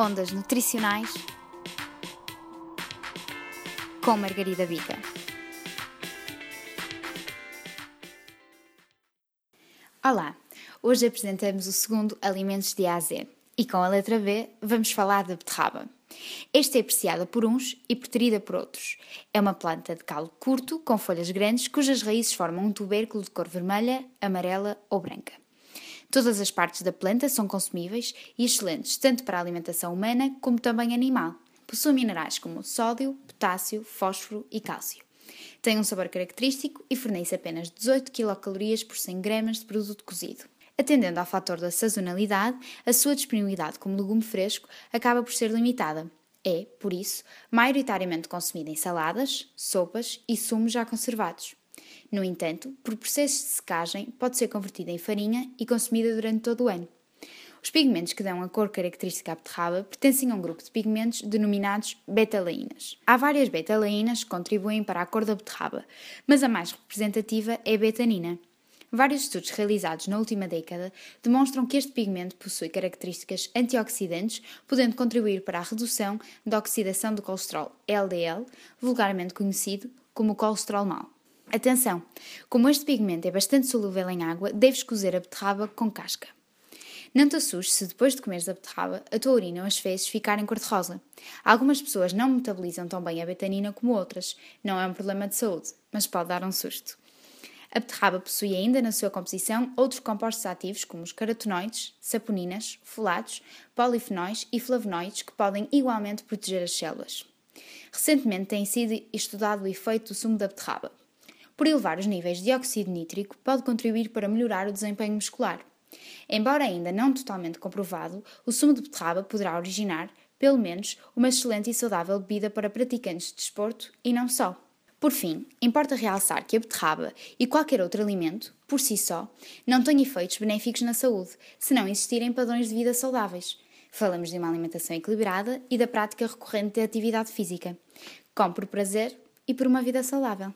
Ondas Nutricionais com Margarida Bica. Olá, hoje apresentamos o segundo Alimentos de A a Z e com a letra B vamos falar da beterraba. Esta é apreciada por uns e preterida por outros. É uma planta de calo curto, com folhas grandes, cujas raízes formam um tubérculo de cor vermelha, amarela ou branca. Todas as partes da planta são consumíveis e excelentes tanto para a alimentação humana como também animal. Possui minerais como sódio, potássio, fósforo e cálcio. Tem um sabor característico e fornece apenas 18 kcal por 100 gramas de produto cozido. Atendendo ao fator da sazonalidade, a sua disponibilidade como legume fresco acaba por ser limitada. É, por isso, maioritariamente consumida em saladas, sopas e sumos já conservados. No entanto, por processos de secagem, pode ser convertida em farinha e consumida durante todo o ano. Os pigmentos que dão a cor característica à beterraba pertencem a um grupo de pigmentos denominados betalaínas. Há várias betalaínas que contribuem para a cor da beterraba, mas a mais representativa é a betanina. Vários estudos realizados na última década demonstram que este pigmento possui características antioxidantes, podendo contribuir para a redução da oxidação do colesterol LDL, vulgarmente conhecido como colesterol mau. Atenção! Como este pigmento é bastante solúvel em água, deves cozer a beterraba com casca. Não te assustes se depois de comeres a beterraba, a tua urina ou as fezes ficarem cor-de-rosa. Algumas pessoas não metabolizam tão bem a betanina como outras. Não é um problema de saúde, mas pode dar um susto. A beterraba possui ainda na sua composição outros compostos ativos como os carotenoides, saponinas, folatos, polifenóis e flavonoides que podem igualmente proteger as células. Recentemente tem sido estudado o efeito do sumo da beterraba. Por elevar os níveis de dióxido nítrico, pode contribuir para melhorar o desempenho muscular. Embora ainda não totalmente comprovado, o sumo de beterraba poderá originar, pelo menos, uma excelente e saudável bebida para praticantes de desporto e não só. Por fim, importa realçar que a beterraba e qualquer outro alimento, por si só, não têm efeitos benéficos na saúde, se não existirem padrões de vida saudáveis. Falamos de uma alimentação equilibrada e da prática recorrente de atividade física. Com por prazer e por uma vida saudável.